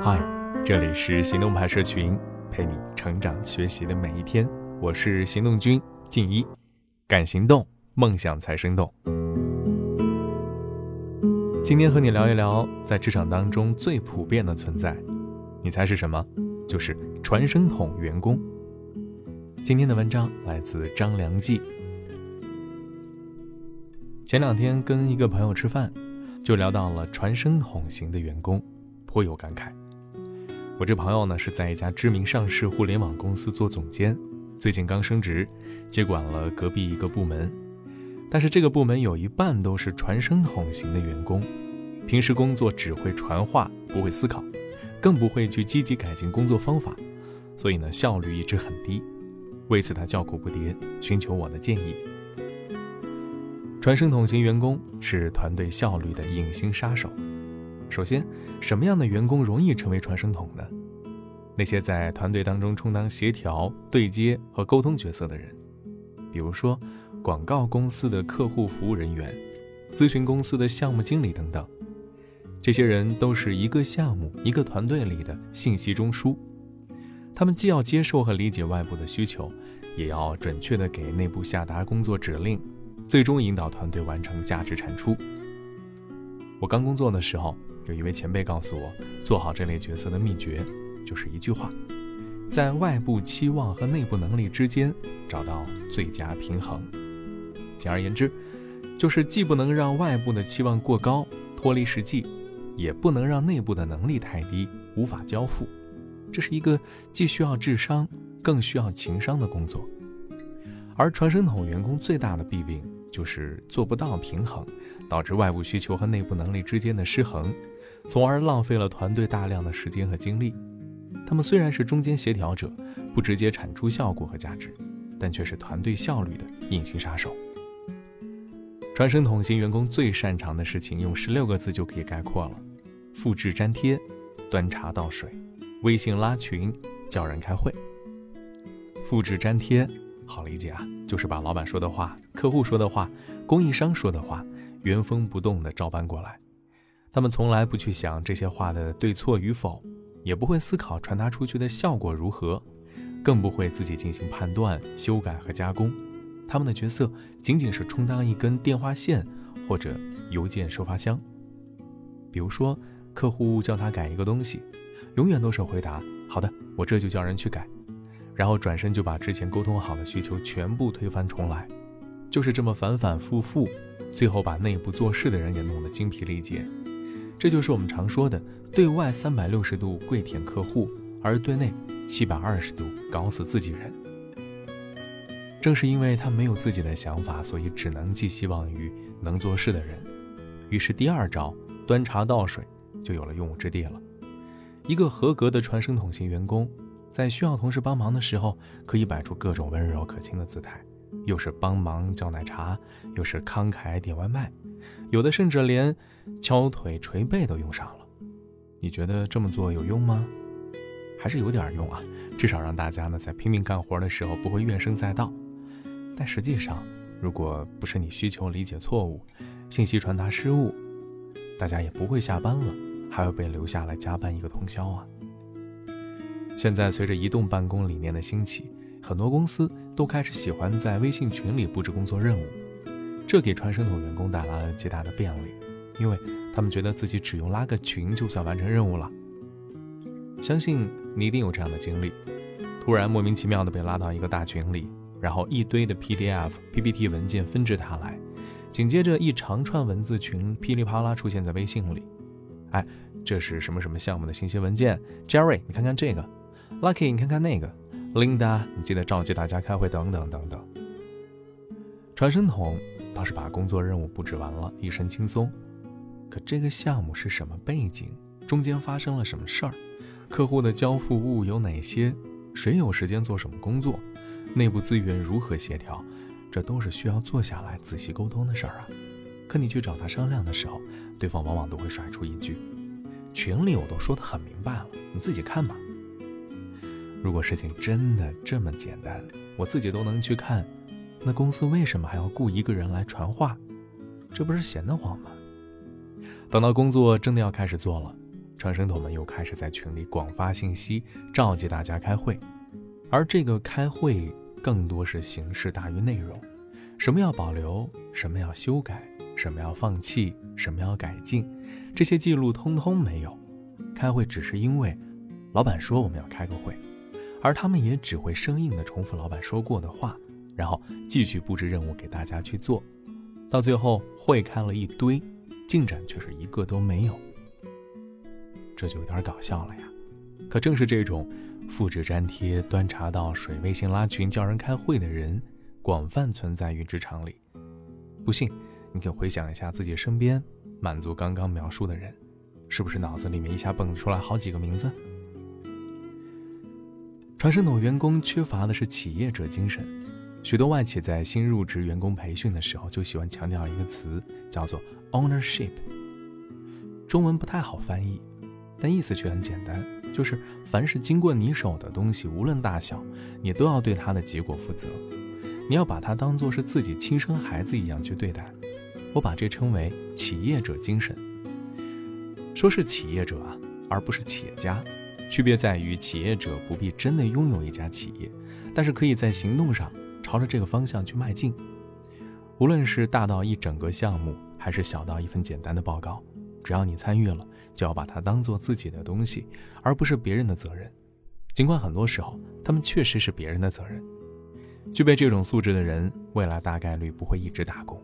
嗨，这里是行动派社群，陪你成长学习的每一天。我是行动君静一，敢行动，梦想才生动。今天和你聊一聊，在职场当中最普遍的存在，你猜是什么？就是传声筒员工。今天的文章来自张良记。前两天跟一个朋友吃饭，就聊到了传声筒型的员工，颇有感慨。我这朋友呢是在一家知名上市互联网公司做总监，最近刚升职，接管了隔壁一个部门。但是这个部门有一半都是传声筒型的员工，平时工作只会传话，不会思考，更不会去积极改进工作方法，所以呢效率一直很低。为此他叫苦不迭，寻求我的建议。传声筒型员工是团队效率的隐形杀手。首先，什么样的员工容易成为传声筒呢？那些在团队当中充当协调、对接和沟通角色的人，比如说广告公司的客户服务人员、咨询公司的项目经理等等。这些人都是一个项目、一个团队里的信息中枢，他们既要接受和理解外部的需求，也要准确地给内部下达工作指令，最终引导团队完成价值产出。我刚工作的时候。有一位前辈告诉我，做好这类角色的秘诀就是一句话：在外部期望和内部能力之间找到最佳平衡。简而言之，就是既不能让外部的期望过高，脱离实际，也不能让内部的能力太低，无法交付。这是一个既需要智商，更需要情商的工作。而传声筒员工最大的弊病就是做不到平衡，导致外部需求和内部能力之间的失衡。从而浪费了团队大量的时间和精力。他们虽然是中间协调者，不直接产出效果和价值，但却是团队效率的隐形杀手。传声筒型员工最擅长的事情，用十六个字就可以概括了：复制粘贴、端茶倒水、微信拉群、叫人开会。复制粘贴好理解啊，就是把老板说的话、客户说的话、供应商说的话，原封不动地照搬过来。他们从来不去想这些话的对错与否，也不会思考传达出去的效果如何，更不会自己进行判断、修改和加工。他们的角色仅仅是充当一根电话线或者邮件收发箱。比如说，客户叫他改一个东西，永远都是回答“好的，我这就叫人去改”，然后转身就把之前沟通好的需求全部推翻重来，就是这么反反复复，最后把内部做事的人也弄得精疲力竭。这就是我们常说的，对外三百六十度跪舔客户，而对内七百二十度搞死自己人。正是因为他没有自己的想法，所以只能寄希望于能做事的人。于是第二招端茶倒水就有了用武之地了。一个合格的传声筒型员工，在需要同事帮忙的时候，可以摆出各种温柔可亲的姿态，又是帮忙叫奶茶，又是慷慨点外卖。有的甚至连敲腿捶背都用上了，你觉得这么做有用吗？还是有点用啊，至少让大家呢在拼命干活的时候不会怨声载道。但实际上，如果不是你需求理解错误，信息传达失误，大家也不会下班了，还会被留下来加班一个通宵啊。现在随着移动办公理念的兴起，很多公司都开始喜欢在微信群里布置工作任务。这给传声筒员工带来了极大的便利，因为他们觉得自己只用拉个群就算完成任务了。相信你一定有这样的经历：突然莫名其妙的被拉到一个大群里，然后一堆的 PDF、PPT 文件纷至沓来，紧接着一长串文字群噼里啪啦出现在微信里。哎，这是什么什么项目的信息文件？Jerry，你看看这个；Lucky，你看看那个；Linda，你记得召集大家开会，等等等等。传声筒。倒是把工作任务布置完了，一身轻松。可这个项目是什么背景？中间发生了什么事儿？客户的交付物有哪些？谁有时间做什么工作？内部资源如何协调？这都是需要坐下来仔细沟通的事儿啊。可你去找他商量的时候，对方往往都会甩出一句：“群里我都说得很明白了，你自己看吧。”如果事情真的这么简单，我自己都能去看。那公司为什么还要雇一个人来传话？这不是闲得慌吗？等到工作真的要开始做了，传声筒们又开始在群里广发信息，召集大家开会。而这个开会更多是形式大于内容，什么要保留，什么要修改，什么要放弃，什么要改进，这些记录通通没有。开会只是因为老板说我们要开个会，而他们也只会生硬地重复老板说过的话，然后继续布置任务给大家去做。到最后，会开了一堆，进展却是一个都没有，这就有点搞笑了呀。可正是这种复制粘贴、端茶倒水、微信拉群叫人开会的人，广泛存在于职场里。不信，你可以回想一下自己身边满足刚刚描述的人，是不是脑子里面一下蹦出来好几个名字？传声筒员工缺乏的是企业者精神。许多外企在新入职员工培训的时候，就喜欢强调一个词，叫做 ownership。中文不太好翻译，但意思却很简单，就是凡是经过你手的东西，无论大小，你都要对它的结果负责。你要把它当做是自己亲生孩子一样去对待。我把这称为企业者精神。说是企业者啊，而不是企业家，区别在于企业者不必真的拥有一家企业，但是可以在行动上。朝着这个方向去迈进，无论是大到一整个项目，还是小到一份简单的报告，只要你参与了，就要把它当做自己的东西，而不是别人的责任。尽管很多时候，他们确实是别人的责任。具备这种素质的人，未来大概率不会一直打工。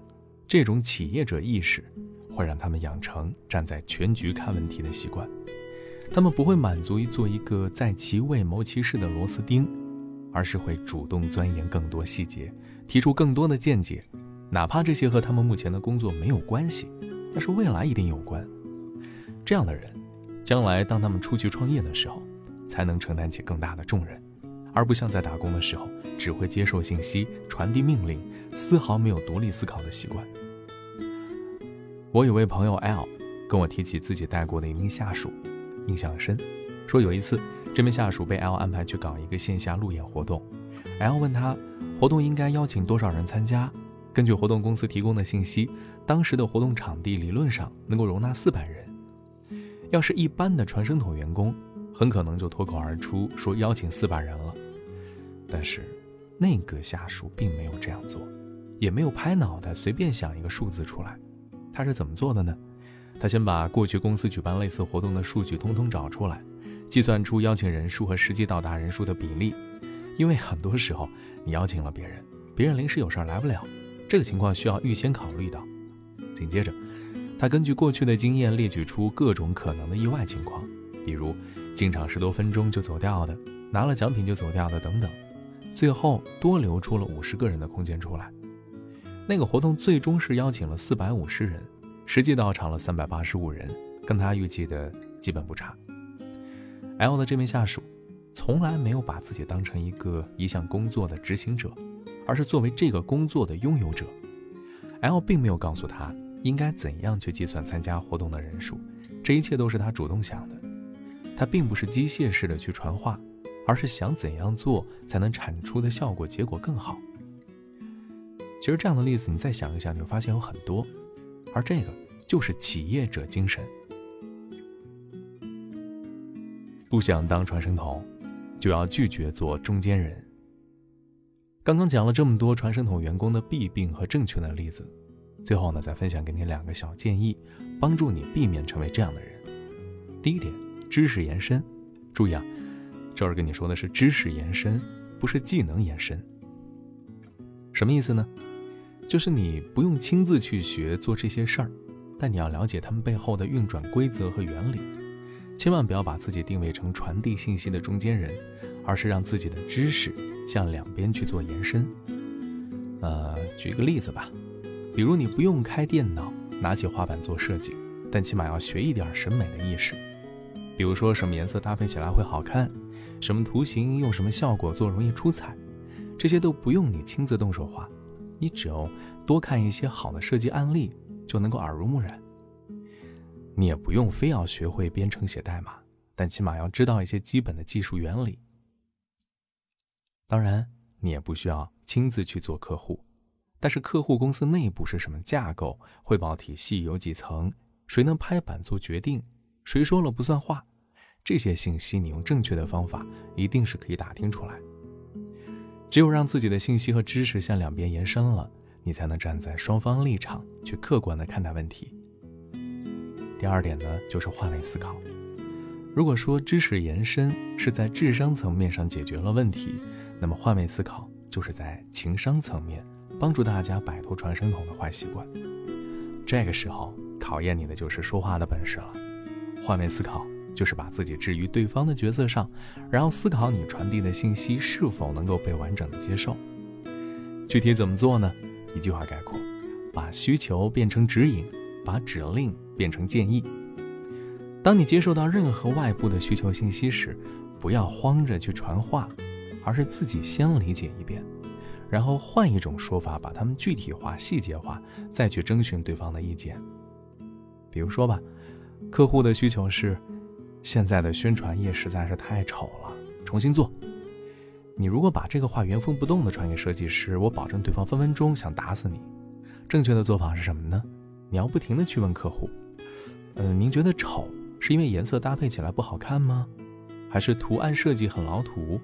这种企业者意识，会让他们养成站在全局看问题的习惯。他们不会满足于做一个在其位谋其事的螺丝钉。而是会主动钻研更多细节，提出更多的见解，哪怕这些和他们目前的工作没有关系，但是未来一定有关。这样的人，将来当他们出去创业的时候，才能承担起更大的重任，而不像在打工的时候只会接受信息、传递命令，丝毫没有独立思考的习惯。我有位朋友 L，跟我提起自己带过的一名下属，印象深，说有一次。这名下属被 L 安排去搞一个线下路演活动，L 问他活动应该邀请多少人参加。根据活动公司提供的信息，当时的活动场地理论上能够容纳四百人。要是一般的传声筒员工，很可能就脱口而出说邀请四百人了。但是那个下属并没有这样做，也没有拍脑袋随便想一个数字出来。他是怎么做的呢？他先把过去公司举办类似活动的数据通通找出来。计算出邀请人数和实际到达人数的比例，因为很多时候你邀请了别人，别人临时有事来不了，这个情况需要预先考虑到。紧接着，他根据过去的经验列举出各种可能的意外情况，比如进场十多分钟就走掉的，拿了奖品就走掉的等等，最后多留出了五十个人的空间出来。那个活动最终是邀请了四百五十人，实际到场了三百八十五人，跟他预计的基本不差。L 的这名下属，从来没有把自己当成一个一项工作的执行者，而是作为这个工作的拥有者。L 并没有告诉他应该怎样去计算参加活动的人数，这一切都是他主动想的。他并不是机械式的去传话，而是想怎样做才能产出的效果结果更好。其实这样的例子你再想一想，你会发现有很多，而这个就是企业者精神。不想当传声筒，就要拒绝做中间人。刚刚讲了这么多传声筒员工的弊病和正确的例子，最后呢，再分享给你两个小建议，帮助你避免成为这样的人。第一点，知识延伸。注意啊，这儿跟你说的是知识延伸，不是技能延伸。什么意思呢？就是你不用亲自去学做这些事儿，但你要了解他们背后的运转规则和原理。千万不要把自己定位成传递信息的中间人，而是让自己的知识向两边去做延伸。呃，举个例子吧，比如你不用开电脑，拿起画板做设计，但起码要学一点审美的意识。比如说什么颜色搭配起来会好看，什么图形用什么效果做容易出彩，这些都不用你亲自动手画，你只要多看一些好的设计案例，就能够耳濡目染。你也不用非要学会编程写代码，但起码要知道一些基本的技术原理。当然，你也不需要亲自去做客户，但是客户公司内部是什么架构，汇报体系有几层，谁能拍板做决定，谁说了不算话？这些信息你用正确的方法，一定是可以打听出来。只有让自己的信息和知识向两边延伸了，你才能站在双方立场去客观的看待问题。第二点呢，就是换位思考。如果说知识延伸是在智商层面上解决了问题，那么换位思考就是在情商层面帮助大家摆脱传声筒的坏习惯。这个时候考验你的就是说话的本事了。换位思考就是把自己置于对方的角色上，然后思考你传递的信息是否能够被完整的接受。具体怎么做呢？一句话概括：把需求变成指引，把指令变成建议。当你接受到任何外部的需求信息时，不要慌着去传话，而是自己先理解一遍。然后换一种说法，把它们具体化、细节化，再去征询对方的意见。比如说吧，客户的需求是：现在的宣传页实在是太丑了，重新做。你如果把这个话原封不动的传给设计师，我保证对方分分钟想打死你。正确的做法是什么呢？你要不停的去问客户：嗯，您觉得丑是因为颜色搭配起来不好看吗？还是图案设计很老土？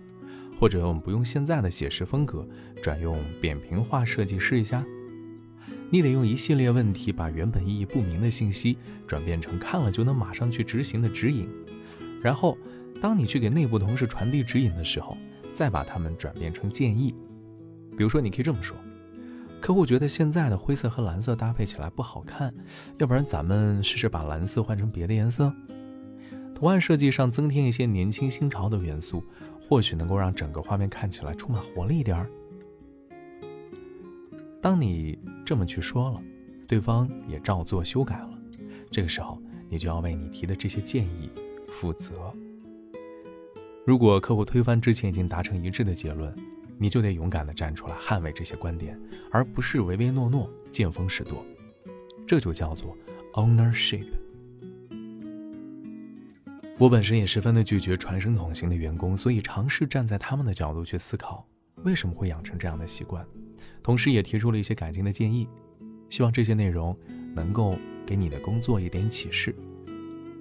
或者我们不用现在的写实风格，转用扁平化设计试一下。你得用一系列问题，把原本意义不明的信息转变成看了就能马上去执行的指引。然后，当你去给内部同事传递指引的时候，再把它们转变成建议。比如说，你可以这么说：客户觉得现在的灰色和蓝色搭配起来不好看，要不然咱们试试把蓝色换成别的颜色。图案设计上增添一些年轻新潮的元素。或许能够让整个画面看起来充满活力一点儿。当你这么去说了，对方也照做修改了，这个时候你就要为你提的这些建议负责。如果客户推翻之前已经达成一致的结论，你就得勇敢地站出来捍卫这些观点，而不是唯唯诺诺、见风使舵。这就叫做 ownership。我本身也十分的拒绝传声筒型的员工，所以尝试站在他们的角度去思考为什么会养成这样的习惯，同时也提出了一些改进的建议。希望这些内容能够给你的工作一点启示。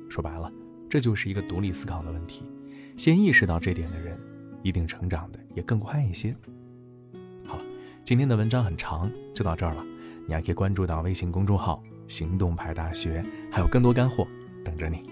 说白了，这就是一个独立思考的问题。先意识到这点的人，一定成长的也更快一些。好了，今天的文章很长，就到这儿了。你还可以关注到微信公众号“行动派大学”，还有更多干货等着你。